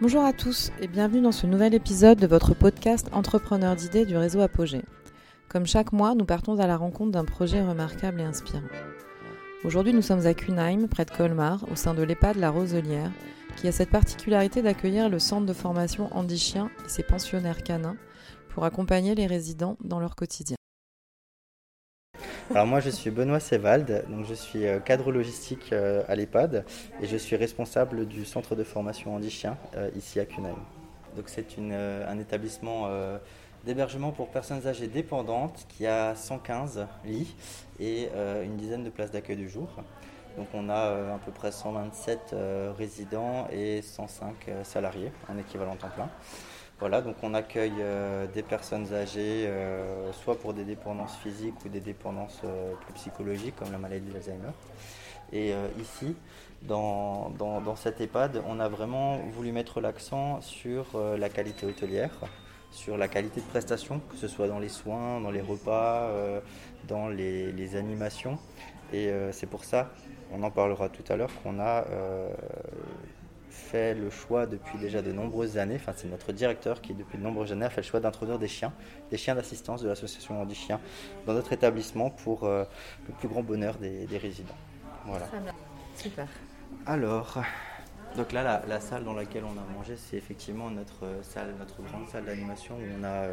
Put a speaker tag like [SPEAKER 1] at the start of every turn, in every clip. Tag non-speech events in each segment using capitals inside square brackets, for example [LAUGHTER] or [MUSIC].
[SPEAKER 1] Bonjour à tous et bienvenue dans ce nouvel épisode de votre podcast Entrepreneur d'idées du réseau Apogée. Comme chaque mois, nous partons à la rencontre d'un projet remarquable et inspirant. Aujourd'hui, nous sommes à Kunheim, près de Colmar, au sein de l'EHPAD La Roselière, qui a cette particularité d'accueillir le centre de formation Andy Chien et ses pensionnaires canins pour accompagner les résidents dans leur quotidien.
[SPEAKER 2] Alors moi je suis Benoît Sévald, donc je suis euh, cadre logistique euh, à l'EHPAD et je suis responsable du centre de formation Andy Chien euh, ici à Kunheim. Donc c'est un établissement d'hébergement pour personnes âgées dépendantes qui a 115 lits et une dizaine de places d'accueil du jour. Donc on a à peu près 127 résidents et 105 salariés en équivalent temps plein. Voilà, donc on accueille euh, des personnes âgées, euh, soit pour des dépendances physiques ou des dépendances euh, plus psychologiques, comme la maladie d'Alzheimer. Et ici, dans, dans, cette EHPAD, on a vraiment voulu mettre l'accent sur la qualité hôtelière, sur la qualité de prestation, que ce soit dans les soins, dans les repas, dans les, les, animations. Et c'est pour ça, on en parlera tout à l'heure, qu'on a fait le choix depuis déjà de nombreuses années, enfin c'est notre directeur qui depuis de nombreuses années a fait le choix d'introduire des chiens, des chiens d'assistance de l'association Andy Chien dans notre établissement pour euh, le plus grand bonheur des, résidents. Voilà.
[SPEAKER 1] Super.
[SPEAKER 2] Alors, donc là, la, salle dans laquelle on a mangé, c'est effectivement notre euh, salle, notre grande salle d'animation où on a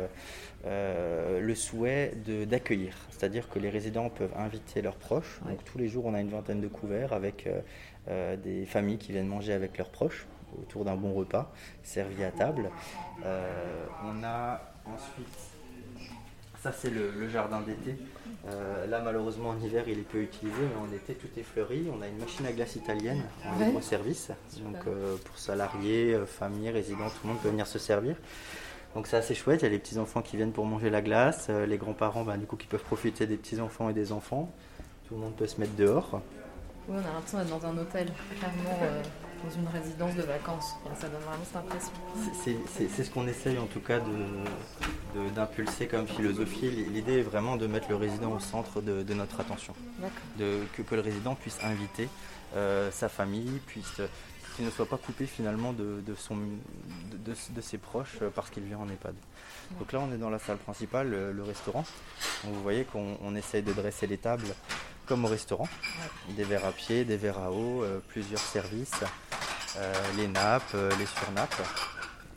[SPEAKER 2] euh, le souhait d'accueillir. C'est-à-dire que les résidents peuvent inviter leurs proches. Donc tous les jours, on a une vingtaine de couverts avec euh, des familles qui viennent manger avec leurs proches autour d'un bon repas servi à table. Euh, on a ensuite, ça c'est le, jardin d'été. Euh, là malheureusement en hiver il est peu utilisé, mais en été tout est fleuri. On a une machine à glace italienne en libre service, donc pour salariés, familles, résidents, tout le monde peut venir se servir. Donc c'est assez chouette, il y a les petits enfants qui viennent pour manger la glace, les grands-parents du coup qui peuvent profiter des petits enfants et des enfants. Tout le monde peut se mettre dehors.
[SPEAKER 1] Oui, on a l'impression d'être dans un hôtel, clairement euh, dans une résidence de vacances. ça donne vraiment cette impression.
[SPEAKER 2] C'est ce qu'on essaye en tout cas d'impulser de, comme philosophie. L'idée est vraiment de mettre le résident au centre de, notre attention. De, que, que, le résident puisse inviter euh, sa famille, puisse qu'il ne soit pas coupé finalement de, son, de, ses proches euh, parce qu'il vient en EHPAD. Donc là on est dans la salle principale, le, restaurant. vous voyez qu'on essaye de dresser les tables comme au restaurant. Des verres à pied, des verres à eau, euh, plusieurs services, euh, les nappes, euh, les surnappes.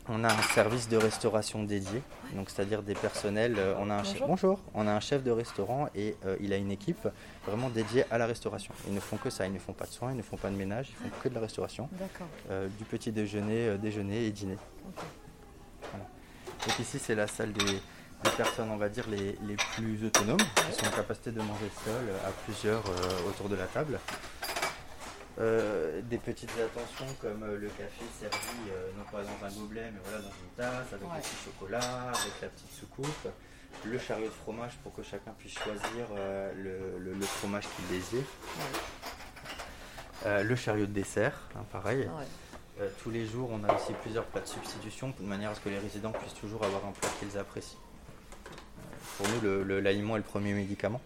[SPEAKER 2] On a un service de restauration dédié, donc c'est-à-dire des personnels. on a un chef, bonjour. On a un chef de restaurant et il a une équipe vraiment dédiée à la restauration. Ils ne font que ça, ils ne font pas de soins, ils ne font pas de ménage, ils font que de la restauration. du petit déjeuner, déjeuner et dîner. Donc ici c'est la salle des, les personnes, on va dire, les, plus autonomes, qui sont en capacité de manger seules à plusieurs euh, autour de la table. Euh, des petites attentions comme euh, le café servi, non pas dans un gobelet, mais voilà, dans une tasse, avec le petit chocolat, avec la petite soucoupe. Le chariot de fromage pour que chacun puisse choisir le, fromage qu'il désire. le chariot de dessert, hein, pareil. tous les jours, on a aussi plusieurs plats de substitution de manière à ce que les résidents puissent toujours avoir un plat qu'ils apprécient. Pour nous, l'aliment est le premier médicament.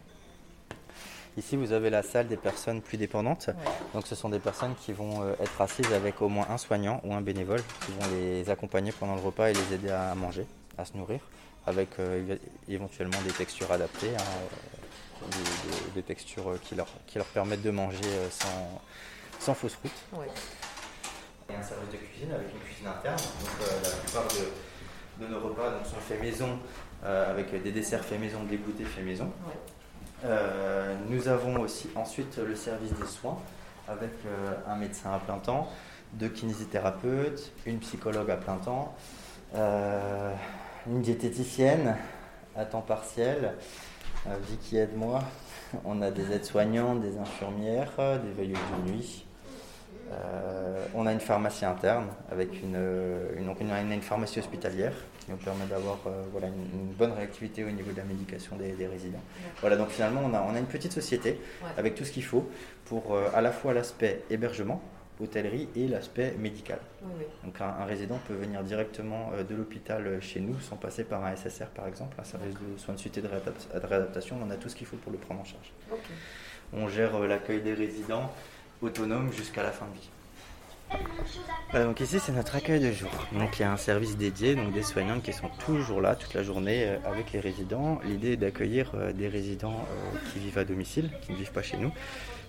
[SPEAKER 2] Ici, vous avez la salle des personnes plus dépendantes. Donc, ce sont des personnes qui vont euh, être assises avec au moins un soignant ou un bénévole qui vont les accompagner pendant le repas et les aider à manger, à se nourrir, avec euh, éventuellement des textures adaptées, hein, euh, des, textures qui leur, qui leur permettent de manger sans, sans fausse route. A un service de cuisine avec une cuisine interne. Donc, la plupart de, nos repas sont faits maison avec des desserts faits maison, des goûters faits maison. Euh, nous avons aussi ensuite le service des soins avec euh, un médecin à plein temps, deux kinésithérapeutes, une psychologue à plein temps, une diététicienne à temps partiel, Vicky aide-moi. [LAUGHS] On a des aides-soignants, des infirmières, des veilleuses de nuit. on a une pharmacie interne avec une, une, une pharmacie hospitalière qui nous permet d'avoir euh, voilà, une, bonne réactivité au niveau de la médication des, résidents. Voilà, donc finalement, on a, on a une petite société avec tout ce qu'il faut pour euh, à la fois l'aspect hébergement, hôtellerie et l'aspect médical. Donc un, résident peut venir directement euh, de l'hôpital chez nous sans passer par un SSR par exemple, un service de soins de suite et de, réadaptation. On a tout ce qu'il faut pour le prendre en charge. On gère l'accueil des résidents autonomes jusqu'à la fin de vie. Donc ici c'est notre accueil de jour. Donc il y a un service dédié, donc des soignants qui sont toujours là toute la journée euh, avec les résidents. L'idée est d'accueillir euh, des résidents euh, qui vivent à domicile, qui ne vivent pas chez nous,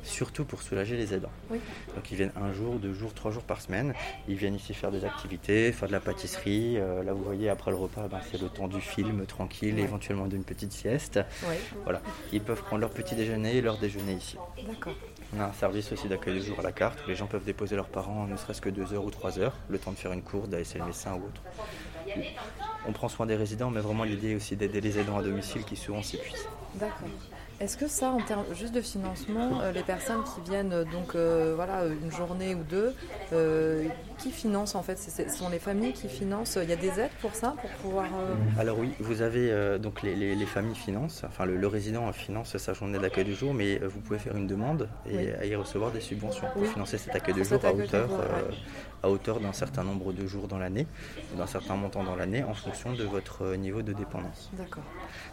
[SPEAKER 2] surtout pour soulager les aidants. Donc ils viennent un jour, deux jours, trois jours par semaine. Ils viennent ici faire des activités, faire de la pâtisserie. là vous voyez après le repas, ben, c'est le temps du film tranquille, éventuellement d'une petite sieste. Voilà. Ils peuvent prendre leur petit déjeuner et leur déjeuner ici. D'accord. On a un service aussi d'accueil de jour à la carte où les gens peuvent déposer leurs parents ne serait-ce que deux heures ou trois heures, le temps de faire une course, d'aller chez le médecin ou autre. On prend soin des résidents, mais vraiment l'idée est aussi d'aider les aidants à domicile qui souvent s'épuisent.
[SPEAKER 1] D'accord. Est-ce que ça, en termes juste de financement, euh, les personnes qui viennent euh, donc euh, voilà une journée ou deux, qui financent en fait Ce sont les familles qui financent. Il y a des aides pour ça, pour pouvoir.
[SPEAKER 2] Alors oui, vous avez donc les, familles financent. Enfin, le, résident finance sa journée d'accueil du jour, mais vous pouvez faire une demande et y recevoir des subventions pour financer cet accueil du jour à hauteur, à hauteur d'un certain nombre de jours dans l'année, d'un certain montant dans l'année, en fonction de votre niveau de dépendance. D'accord.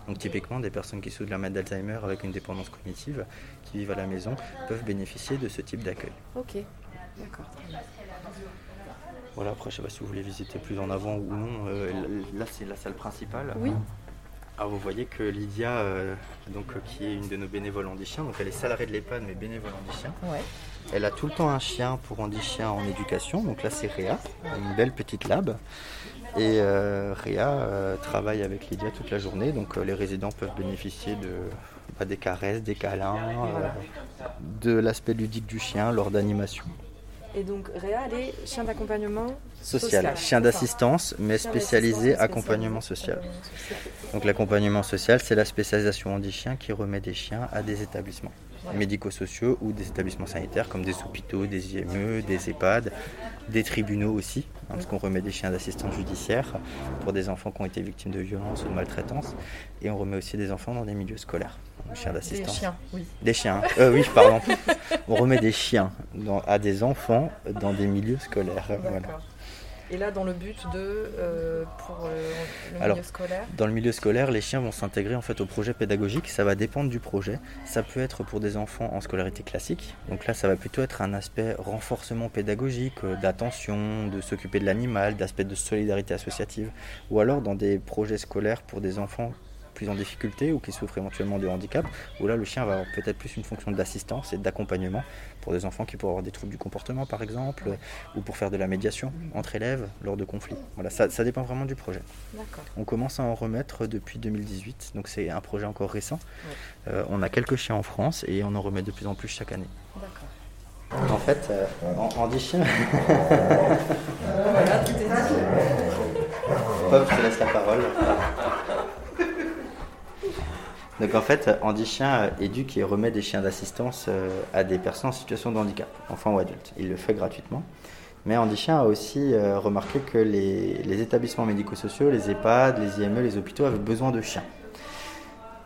[SPEAKER 2] Donc typiquement, des personnes qui souffrent de la maladie d'Alzheimer avec une dépendance cognitive, qui vivent à la maison, peuvent bénéficier de ce type d'accueil.
[SPEAKER 1] Ok, d'accord.
[SPEAKER 2] Voilà, après, je ne sais pas si vous voulez visiter plus en avant ou non. Euh, là, c'est la salle principale.
[SPEAKER 1] Oui.
[SPEAKER 2] Alors vous voyez que Lydia, euh, donc, qui est une de nos bénévoles handichiens, donc elle est salariée de l'EHPAD mais bénévole handichien. Ouais. Elle a tout le temps un chien pour handichiens en éducation, donc là c'est Réa, une belle petite lab. Et euh, Réa euh, travaille avec Lydia toute la journée, donc les résidents peuvent bénéficier de bah, des caresses, des câlins, de l'aspect ludique du chien lors d'animation.
[SPEAKER 1] Et donc Réa, elle est chien d'accompagnement
[SPEAKER 2] social, chien d'assistance, mais spécialisé accompagnement social. Donc l'accompagnement social, c'est la spécialisation en chiens qui remet des chiens à des établissements médico-sociaux ou des établissements sanitaires comme des hôpitaux, des IME, des EHPAD, des tribunaux aussi, hein, parce qu'on remet des chiens d'assistance judiciaire pour des enfants qui ont été victimes de violences ou de maltraitance, et on remet aussi des enfants dans des milieux scolaires. Chiens d'assistance.
[SPEAKER 1] Des chiens, oui.
[SPEAKER 2] Des chiens, euh, oui, pardon. on remet des chiens à des enfants dans des milieux scolaires. Voilà.
[SPEAKER 1] Et là, dans le but de euh, pour euh, le milieu scolaire
[SPEAKER 2] Dans le milieu scolaire, les chiens vont s'intégrer en fait au projet pédagogique. Ça va dépendre du projet. Ça peut être pour des enfants en scolarité classique. Donc là, ça va plutôt être un aspect renforcement pédagogique, euh, d'attention, de s'occuper de l'animal, d'aspect de solidarité associative. Ou alors dans des projets scolaires pour des enfants plus en difficulté ou qui souffrent éventuellement de handicap, où là le chien va avoir peut-être plus une fonction d'assistance et d'accompagnement pour des enfants qui pourraient avoir des troubles du comportement par exemple, ou pour faire de la médiation entre élèves lors de conflits. Voilà, ça, ça dépend vraiment du projet. On commence à en remettre depuis 2018, donc c'est un projet encore récent. Euh, on a quelques chiens en France et on en remet de plus en plus chaque année. En fait, euh, en, 10 chiens. [LAUGHS] [LAUGHS] voilà, tout est je te laisse la parole. Donc en fait, Andy Chien euh, éduque et remet des chiens d'assistance euh, à des personnes en situation de handicap, enfants ou adultes. Il le fait gratuitement. Mais Andy Chien a aussi euh, remarqué que les, les établissements médico-sociaux, les EHPAD, les IME, les hôpitaux avaient besoin de chiens.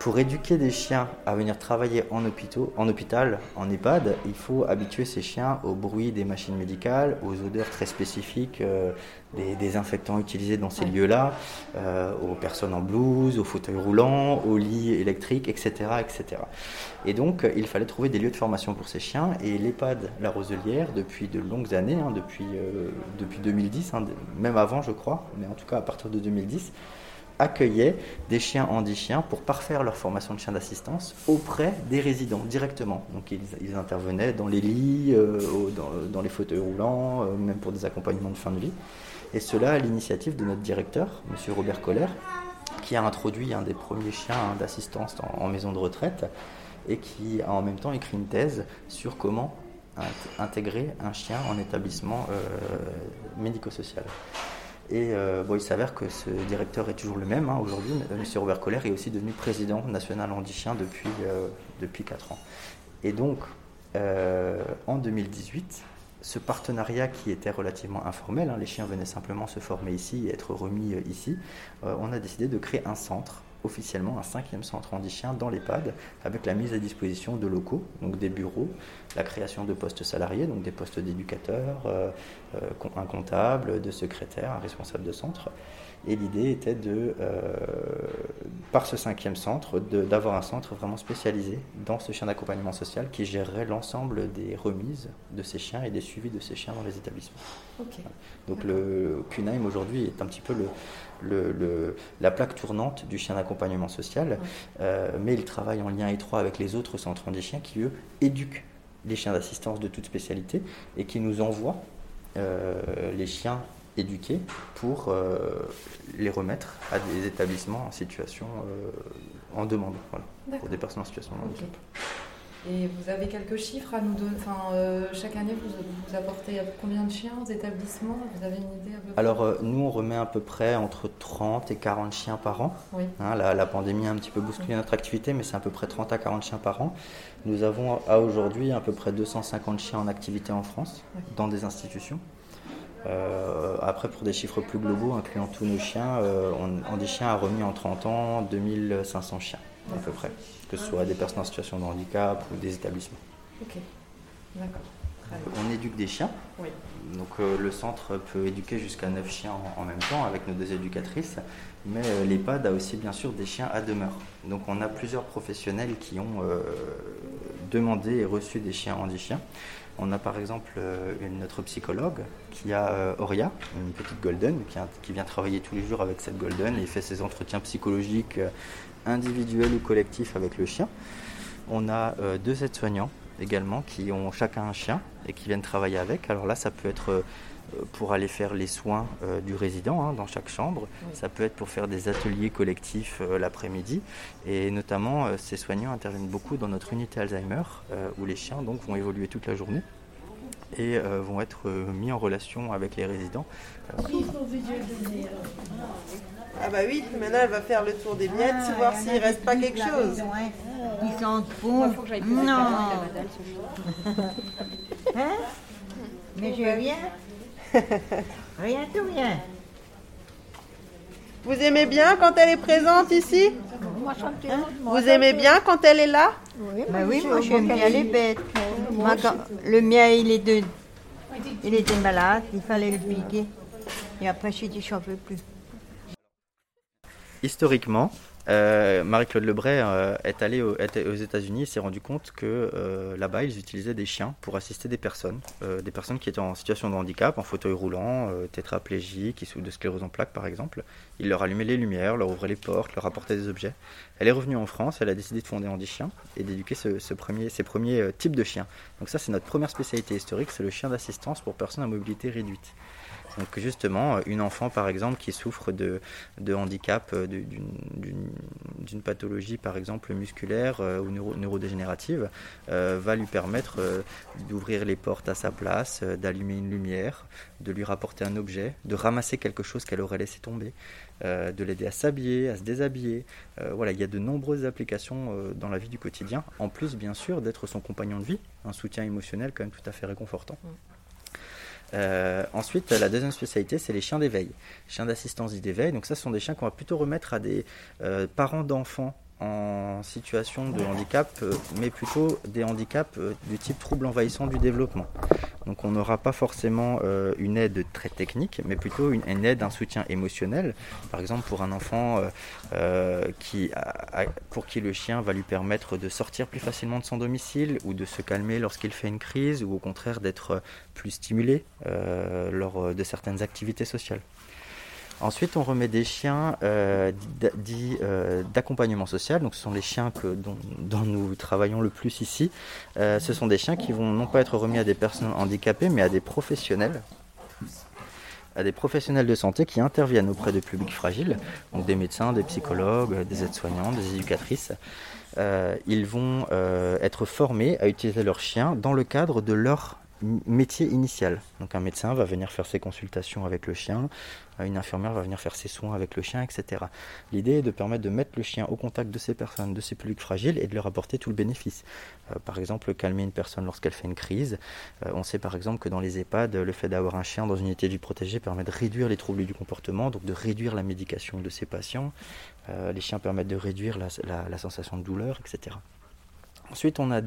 [SPEAKER 2] Pour éduquer des chiens à venir travailler en, en hôpital, en EHPAD, il faut habituer ces chiens au bruit des machines médicales, aux odeurs très spécifiques euh, des désinfectants utilisés dans ces lieux-là, euh, aux personnes en blouse, aux fauteuils roulants, aux lits électriques, etc., etc. Et donc, il fallait trouver des lieux de formation pour ces chiens. Et l'EHPAD La Roselière, depuis de longues années, hein, depuis, euh, depuis 2010, hein, même avant, je crois, mais en tout cas à partir de 2010, accueillaient des chiens handichiens pour parfaire leur formation de chien d'assistance auprès des résidents directement. Donc ils, intervenaient dans les lits, euh, dans, les fauteuils roulants, euh, même pour des accompagnements de fin de vie. Et cela à l'initiative de notre directeur, M. Robert Coller, qui a introduit un des premiers chiens d'assistance en, maison de retraite et qui a en même temps écrit une thèse sur comment intégrer un chien en établissement euh, médico-social. Et euh, bon, il s'avère que ce directeur est toujours le même hein, aujourd'hui. M. Robert Colère est aussi devenu président national handichien depuis, euh, depuis 4 ans. Et donc, euh, en 2018, ce partenariat qui était relativement informel, hein, les chiens venaient simplement se former ici et être remis ici, on a décidé de créer un centre officiellement un cinquième centre handi-chien dans l'EHPAD avec la mise à disposition de locaux, donc des bureaux, la création de postes salariés, donc des postes d'éducateurs, euh, euh, un comptable, de secrétaire, un responsable de centre. Et l'idée était de, euh, par ce cinquième centre, d'avoir un centre vraiment spécialisé dans ce chien d'accompagnement social qui gérerait l'ensemble des remises de ces chiens et des suivis de ces chiens dans les établissements. Donc le CUNAIM aujourd'hui est un petit peu le, le, la plaque tournante du chien d'accompagnement social, mais il travaille en lien étroit avec les autres centres des chiens qui, eux, éduquent les chiens d'assistance de toute spécialité et qui nous envoient euh, les chiens éduqués pour euh, les remettre à des établissements en situation euh, en demande, pour des personnes en situation de handicap.
[SPEAKER 1] Et vous avez quelques chiffres à nous donner enfin, euh, Chaque année, vous, apportez combien de chiens aux établissements? Vous avez une idée
[SPEAKER 2] Alors, euh, nous, on remet à peu près entre 30 et 40 chiens par an. Hein, la, pandémie a un petit peu bousculé notre activité, mais c'est à peu près 30 à 40 chiens par an. Nous avons à aujourd'hui à peu près 250 chiens en activité en France, dans des institutions. Euh, après, pour des chiffres plus globaux, incluant tous nos chiens, on, on, des chiens a remis en 30 ans 2500 chiens à peu près, que ce soit des personnes en situation de handicap ou des établissements.
[SPEAKER 1] Ok, d'accord.
[SPEAKER 2] On éduque des chiens. Oui. Donc euh, le centre peut éduquer jusqu'à 9 chiens en, même temps avec nos deux éducatrices, mais euh, l'EHPAD a aussi bien sûr des chiens à demeure. Donc on a plusieurs professionnels qui ont euh, demandé et reçu des chiens handi-chiens. On a par exemple notre psychologue qui a Oria, une petite golden, qui, qui, vient travailler tous les jours avec cette golden et fait ses entretiens psychologiques individuel ou collectif avec le chien. On a euh, deux aides-soignants également qui ont chacun un chien et qui viennent travailler avec. Alors là, ça peut être euh, pour aller faire les soins euh, du résident hein, dans chaque chambre. Ça peut être pour faire des ateliers collectifs l'après-midi. Et notamment, ces soignants interviennent beaucoup dans notre unité Alzheimer où les chiens donc, vont évoluer toute la journée et vont être mis en relation avec les résidents.
[SPEAKER 3] Ah bah oui, maintenant elle va faire le tour des miettes, ah, voir s'il reste pas quelque chose.
[SPEAKER 4] Ils sont fous. Non. hein? Mais je viens. [LAUGHS] Rien tout rien.
[SPEAKER 3] Vous aimez bien quand elle est présente ici? Hein? Vous aimez bien quand elle est là?
[SPEAKER 4] Oui, bah oui moi j'aime bien les bêtes. le mien, il, est de, il était malade, il fallait le piquer. Et après, j'ai dit, j'en veux plus
[SPEAKER 2] historiquement, euh, Marie-Claude Lebray euh, est allée aux États-Unis et s'est rendu compte que euh, là-bas, ils utilisaient des chiens pour assister des personnes, des personnes qui étaient en situation de handicap, en fauteuil roulant, tétraplégiques, de sclérose en plaques par exemple. Ils leur allumaient les lumières, leur ouvraient les portes, leur apportaient des objets. Elle est revenue en France, elle a décidé de fonder Handi Chien et d'éduquer ce, premier, ces premiers types de chiens. Donc ça, c'est notre première spécialité historique, c'est le chien d'assistance pour personnes à mobilité réduite. Donc justement, une enfant par exemple qui souffre de, handicap, euh, d'une pathologie par exemple musculaire euh, ou neurodégénérative, euh, va lui permettre d'ouvrir les portes à sa place, d'allumer une lumière, de lui rapporter un objet, de ramasser quelque chose qu'elle aurait laissé tomber, de l'aider à s'habiller, à se déshabiller. voilà, il y a de nombreuses applications dans la vie du quotidien, en plus bien sûr d'être son compagnon de vie, un soutien émotionnel quand même tout à fait réconfortant. Euh, ensuite, la deuxième spécialité, c'est les chiens d'éveil, chiens d'assistance d'éveil. Donc ça, ce sont des chiens qu'on va plutôt remettre à des euh, parents d'enfants en situation de handicap, euh, mais plutôt des handicaps euh, du type trouble envahissant du développement. Donc on n'aura pas forcément euh, une aide très technique, mais plutôt une, aide, un soutien émotionnel. Par exemple pour un enfant qui, pour qui le chien va lui permettre de sortir plus facilement de son domicile ou de se calmer lorsqu'il fait une crise ou au contraire d'être plus stimulé lors de certaines activités sociales. Ensuite, on remet des chiens euh, dits euh, d'accompagnement social. Donc, ce sont les chiens que, dont, nous travaillons le plus ici. Euh, ce sont des chiens qui vont non pas être remis à des personnes handicapées, mais à des professionnels à des professionnels de santé qui interviennent auprès de publics fragiles, donc des médecins, des psychologues, des aides-soignants, des éducatrices. ils vont être formés à utiliser leurs chiens dans le cadre de leur métier initial. Donc un médecin va venir faire ses consultations avec le chien, euh, une infirmière va venir faire ses soins avec le chien, etc. L'idée est de permettre de mettre le chien au contact de ces personnes, de ces publics fragiles et de leur apporter tout le bénéfice. Euh, par exemple, calmer une personne lorsqu'elle fait une crise. Euh, on sait par exemple que dans les EHPAD, le fait d'avoir un chien dans une unité du protégé permet de réduire les troubles du comportement, donc de réduire la médication de ces patients. les chiens permettent de réduire la sensation de douleur, etc. Ensuite, on a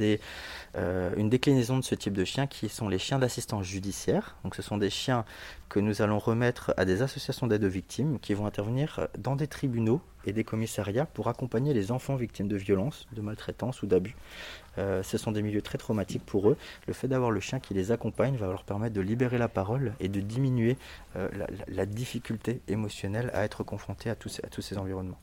[SPEAKER 2] euh, une déclinaison de ce type de chiens qui sont les chiens d'assistance judiciaire. Donc, ce sont des chiens que nous allons remettre à des associations d'aide aux victimes qui vont intervenir dans des tribunaux et des commissariats pour accompagner les enfants victimes de violences, de maltraitance ou d'abus. Euh, ce sont des milieux très traumatiques pour eux. Le fait d'avoir le chien qui les accompagne va leur permettre de libérer la parole et de diminuer euh, la, difficulté émotionnelle à être confronté à tous ces environnements.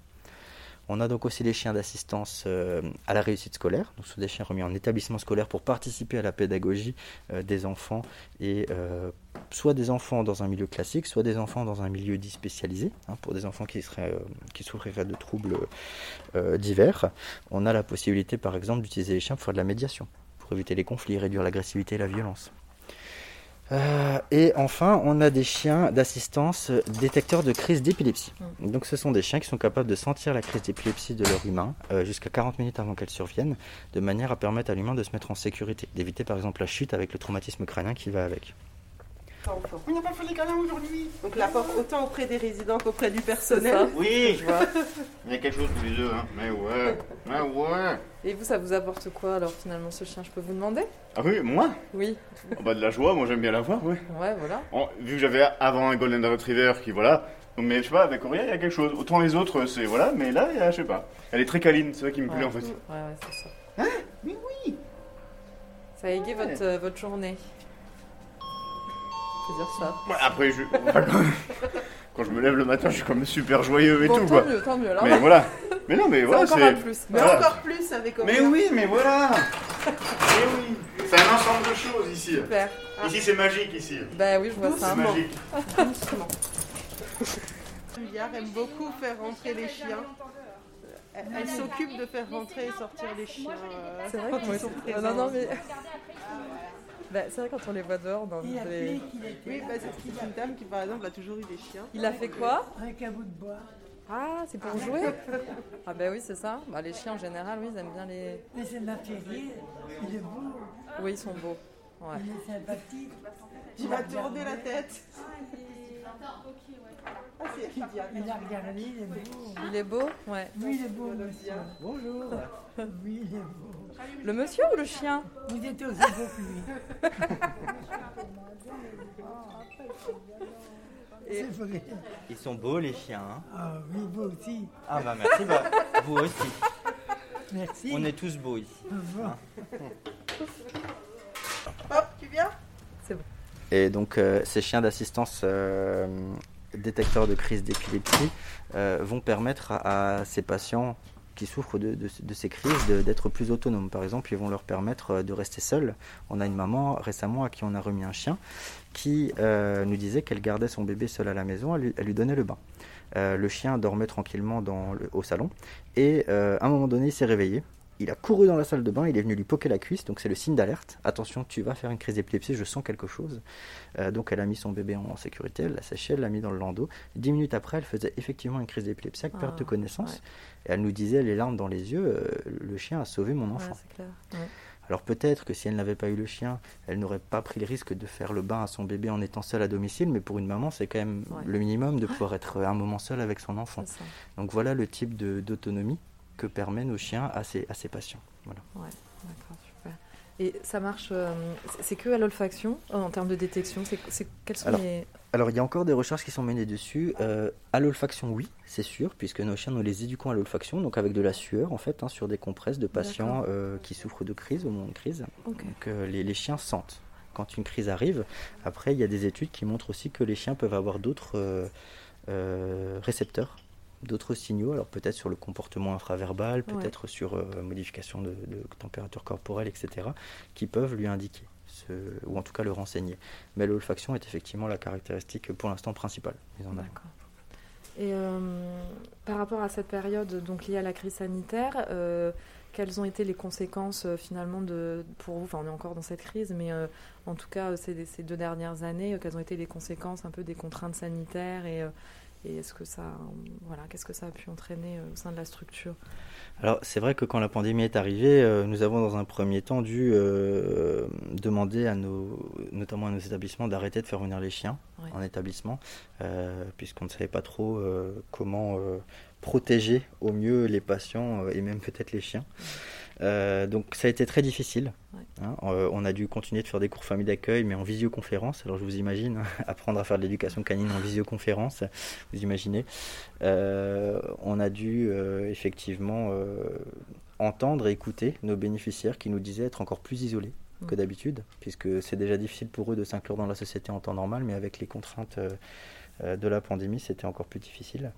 [SPEAKER 2] On a donc aussi les chiens d'assistance euh, à la réussite scolaire. Donc, ce sont des chiens remis en établissement scolaire pour participer à la pédagogie euh, des enfants et euh, soit des enfants dans un milieu classique, soit des enfants dans un milieu dit spécialisé, hein, pour des enfants qui, seraient, qui souffriraient de troubles divers. On a la possibilité, par exemple, d'utiliser les chiens pour faire de la médiation, pour éviter les conflits, réduire l'agressivité et la violence. Euh, et enfin, on a des chiens d'assistance détecteurs de crise d'épilepsie. Mm. Donc, ce sont des chiens qui sont capables de sentir la crise d'épilepsie de leur humain euh, jusqu'à 40 minutes avant qu'elle survienne, de manière à permettre à l'humain de se mettre en sécurité, d'éviter par exemple la chute avec le traumatisme crânien qui va avec.
[SPEAKER 3] On n'a pas fait les câlins aujourd'hui. Donc la porte autant auprès des résidents qu'auprès du personnel.
[SPEAKER 5] Oui, je vois. Il y a quelque chose tous les deux, hein. Mais ouais, mais ouais.
[SPEAKER 1] Et vous, ça vous apporte quoi alors finalement ce chien Je peux vous demander?
[SPEAKER 5] Ah oui, moi?
[SPEAKER 1] Oui.
[SPEAKER 5] Oh, bah de la joie, moi j'aime bien la voir, oui.
[SPEAKER 1] Ouais, voilà.
[SPEAKER 5] vu que j'avais avant un Golden Retriever qui, voilà. Mais je sais pas, avec Auréa, il y a quelque chose. Autant les autres, c'est voilà, mais là, il y a, je sais pas. Elle est très câline, c'est ça qui me plaît en fait. Ouais,
[SPEAKER 1] ouais, c'est ça.
[SPEAKER 5] Hein? Mais oui
[SPEAKER 1] Ça a égayé votre, euh, votre journée dire ça.
[SPEAKER 5] après, je... quand je me lève le matin, je suis comme super joyeux et tout.
[SPEAKER 1] Tant
[SPEAKER 5] quoi.
[SPEAKER 1] mieux, tant mieux.
[SPEAKER 5] Mais voilà. Mais non, mais voilà,
[SPEAKER 1] c'est. plus.
[SPEAKER 3] Mais encore plus avec
[SPEAKER 5] Mais oui, mais voilà. [LAUGHS] mais oui. C'est un ensemble de choses ici.
[SPEAKER 1] Super.
[SPEAKER 5] Ici, c'est magique ici.
[SPEAKER 1] Bah oui, je vois ça.
[SPEAKER 5] C'est magique.
[SPEAKER 3] Julia aime beaucoup faire rentrer les chiens. Elle, s'occupe de faire rentrer et sortir les chiens.
[SPEAKER 1] C'est vrai qu'ils sont présents. Non, non, mais. Bah, c'est vrai quand on les voit dehors dans
[SPEAKER 3] les... Oui, bah, c'est une dame qui par exemple a toujours eu des chiens.
[SPEAKER 1] Il a fait quoi?
[SPEAKER 6] Avec un bout de bois.
[SPEAKER 1] Ah, c'est pour jouer? Ah ben oui, c'est ça. Bah, les chiens en général, oui, ils aiment bien les...
[SPEAKER 6] Mais c'est ma il est beau.
[SPEAKER 1] Oui, ils sont beaux.
[SPEAKER 6] Ouais. Il est sympathique.
[SPEAKER 3] Tu vas tourner la tête.
[SPEAKER 6] Ah, il a regardé, il est beau.
[SPEAKER 1] Il est beau? Ouais.
[SPEAKER 6] Oui, il est beau. Bonjour. Oui, il est beau.
[SPEAKER 1] Le monsieur ou le chien
[SPEAKER 6] Vous êtes aussi beau que lui.
[SPEAKER 2] Ils sont beaux les chiens. Hein.
[SPEAKER 6] ah oui, vous aussi.
[SPEAKER 2] Ah bah merci, bah, vous aussi.
[SPEAKER 6] Merci.
[SPEAKER 2] On est tous beaux ici.
[SPEAKER 3] Hein. Hop, tu viens?
[SPEAKER 1] C'est bon.
[SPEAKER 2] Et donc euh, ces chiens d'assistance euh, détecteurs de crise d'épilepsie euh, vont permettre à, ces patients qui souffrent de, ces crises d'être plus autonomes. Par exemple, ils vont leur permettre euh, de rester seuls. On a une maman récemment à qui on a remis un chien qui euh, nous disait qu'elle gardait son bébé seul à la maison, elle lui, donnait le bain. le chien dormait tranquillement dans au salon et à un moment donné il s'est réveillé il a couru dans la salle de bain, il est venu lui poquer la cuisse, donc c'est le signe d'alerte. Attention, tu vas faire une crise d'épilepsie, je sens quelque chose. Euh, donc elle a mis son bébé en, sécurité, elle l'a séché, elle l'a mis dans le landau. Dix minutes après, elle faisait effectivement une crise d'épilepsie avec perte de ah, connaissance. Et elle nous disait, les larmes dans les yeux, euh, le chien a sauvé mon enfant. Alors peut-être que si elle n'avait pas eu le chien, elle n'aurait pas pris le risque de faire le bain à son bébé en étant seule à domicile, mais pour une maman, c'est quand même le minimum de pouvoir être un moment seul avec son enfant. Donc voilà le type d'autonomie que permettent nos chiens à ces, à patients. Voilà.
[SPEAKER 1] Ouais, d'accord, super. Et ça marche, euh, c'est que à l'olfaction en termes de détection c'est, Quels sont
[SPEAKER 2] alors,
[SPEAKER 1] les...
[SPEAKER 2] alors, il y a encore des recherches qui sont menées dessus. Euh, à l'olfaction, oui, c'est sûr, puisque nos chiens, nous les éduquons à l'olfaction, donc avec de la sueur, en fait, hein, sur des compresses de patients euh, qui souffrent de crise, au moment de crise. Donc, les, les, chiens sentent quand une crise arrive. Après, il y a des études qui montrent aussi que les chiens peuvent avoir d'autres récepteurs d'autres signaux, alors peut-être sur le comportement infraverbal, peut-être sur euh, modification de, température corporelle, etc., qui peuvent lui indiquer, ce, ou en tout cas le renseigner. Mais l'olfaction est effectivement la caractéristique pour l'instant principale.
[SPEAKER 1] D'accord. Et euh, par rapport à cette période donc liée à la crise sanitaire, euh, quelles ont été les conséquences finalement de, pour vous? Enfin, on est encore dans cette crise, mais en tout cas, ces, ces, deux dernières années, quelles ont été les conséquences un peu des contraintes sanitaires et, et est-ce que ça, voilà, qu'est-ce que ça a pu entraîner au sein de la structure?
[SPEAKER 2] Alors c'est vrai que quand la pandémie est arrivée, euh, nous avons dans un premier temps dû euh, demander à nos, notamment à nos établissements d'arrêter de faire venir les chiens en établissement, euh, puisqu'on ne savait pas trop comment protéger au mieux les patients et même peut-être les chiens. Euh, donc ça a été très difficile. Hein. Euh, on a dû continuer de faire des cours famille d'accueil, mais en visioconférence. Alors je vous imagine, hein, [LAUGHS] apprendre à faire de l'éducation canine en visioconférence, vous imaginez. Euh, on a dû effectivement entendre et écouter nos bénéficiaires qui nous disaient être encore plus isolés que d'habitude, puisque c'est déjà difficile pour eux de s'inclure dans la société en temps normal, mais avec les contraintes de la pandémie, c'était encore plus difficile.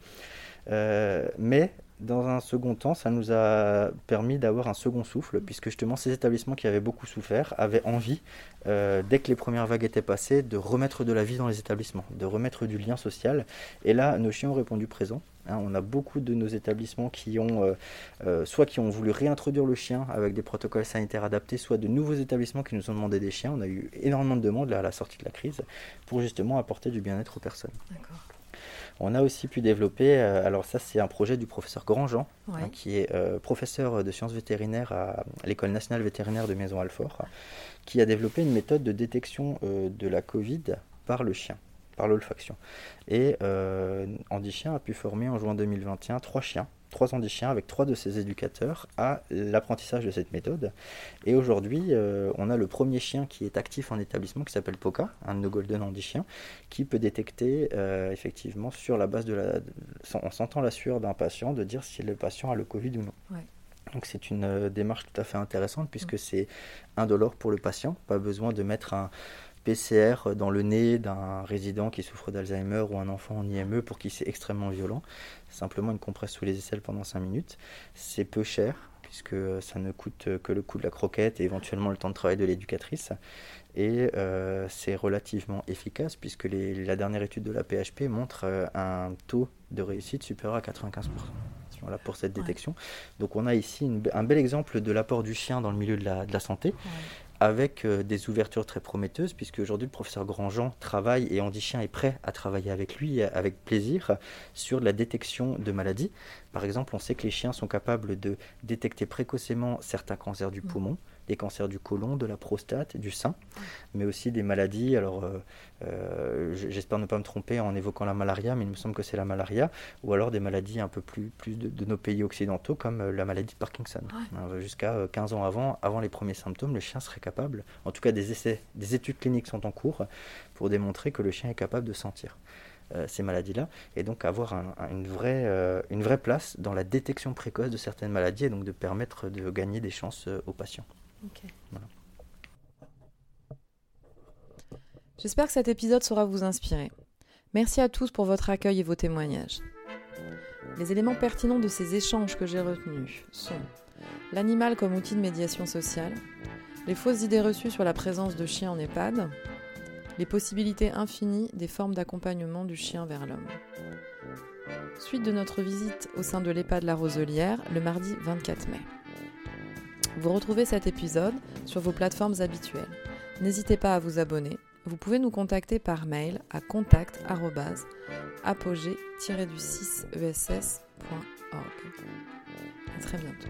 [SPEAKER 2] mais dans un second temps, ça nous a permis d'avoir un second souffle, puisque justement ces établissements qui avaient beaucoup souffert avaient envie, euh, dès que les premières vagues étaient passées, de remettre de la vie dans les établissements, de remettre du lien social. Et là, nos chiens ont répondu présent. Hein. on a beaucoup de nos établissements qui ont, euh, euh, soit qui ont voulu réintroduire le chien avec des protocoles sanitaires adaptés, soit de nouveaux établissements qui nous ont demandé des chiens. On a eu énormément de demandes là, à la sortie de la crise pour justement apporter du bien-être aux personnes. D'accord. On a aussi pu développer, euh, alors ça c'est un projet du professeur Grandjean, hein, qui est euh, professeur de sciences vétérinaires à, l'école nationale vétérinaire de Maison-Alfort, qui a développé une méthode de détection euh, de la Covid par le chien, par l'olfaction. Et Andy Chien a pu former en juin 2021 trois chiens trois ans des chiens avec trois de ses éducateurs à l'apprentissage de cette méthode. Et aujourd'hui, euh, on a le premier chien qui est actif en établissement qui s'appelle Poca, un de nos golden handichiens, qui peut détecter euh, effectivement sur la base de la, en sentant la sueur d'un patient, de dire si le patient a le Covid ou non. Donc c'est une euh, démarche tout à fait intéressante puisque mm. c'est indolore pour le patient, pas besoin de mettre un PCR dans le nez d'un résident qui souffre d'Alzheimer ou un enfant en IME pour qui c'est extrêmement violent. Simplement une compresse sous les aisselles pendant 5 minutes. C'est peu cher puisque ça ne coûte que le coût de la croquette et éventuellement le temps de travail de l'éducatrice. Et euh, c'est relativement efficace puisque la dernière étude de la PHP montre euh, un taux de réussite supérieur à 95%. Voilà, pour cette détection. Donc on a ici un bel exemple de l'apport du chien dans le milieu de la, santé avec euh, des ouvertures très prometteuses, puisque aujourd'hui le professeur Grandjean travaille et Andy Chien est prêt à travailler avec lui avec plaisir sur la détection de maladies. Par exemple, on sait que les chiens sont capables de détecter précocement certains cancers du poumon, des cancers du côlon, de la prostate, du sein, mais aussi des maladies. Alors, euh, euh, j'espère ne pas me tromper en évoquant la malaria, mais il me semble que c'est la malaria, ou alors des maladies un peu plus, plus de, nos pays occidentaux, comme euh, la maladie de Parkinson. Hein, jusqu'à 15 ans avant, avant les premiers symptômes, le chien serait capable, en tout cas des essais, des études cliniques sont en cours pour démontrer que le chien est capable de sentir. ces maladies-là, et donc avoir une, vraie, une vraie place dans la détection précoce de certaines maladies, et donc de permettre de gagner des chances aux patients.
[SPEAKER 1] J'espère que cet épisode saura vous inspirer. Merci à tous pour votre accueil et vos témoignages. Les éléments pertinents de ces échanges que j'ai retenus sont l'animal comme outil de médiation sociale, les fausses idées reçues sur la présence de chiens en EHPAD, les possibilités infinies des formes d'accompagnement du chien vers l'homme. Suite de notre visite au sein de l'EHPAD La Roselière le mardi 24 mai. Vous retrouvez cet épisode sur vos plateformes habituelles. N'hésitez pas à vous abonner. Vous pouvez nous contacter par mail à contact@apogée-du6ess.org. À très bientôt.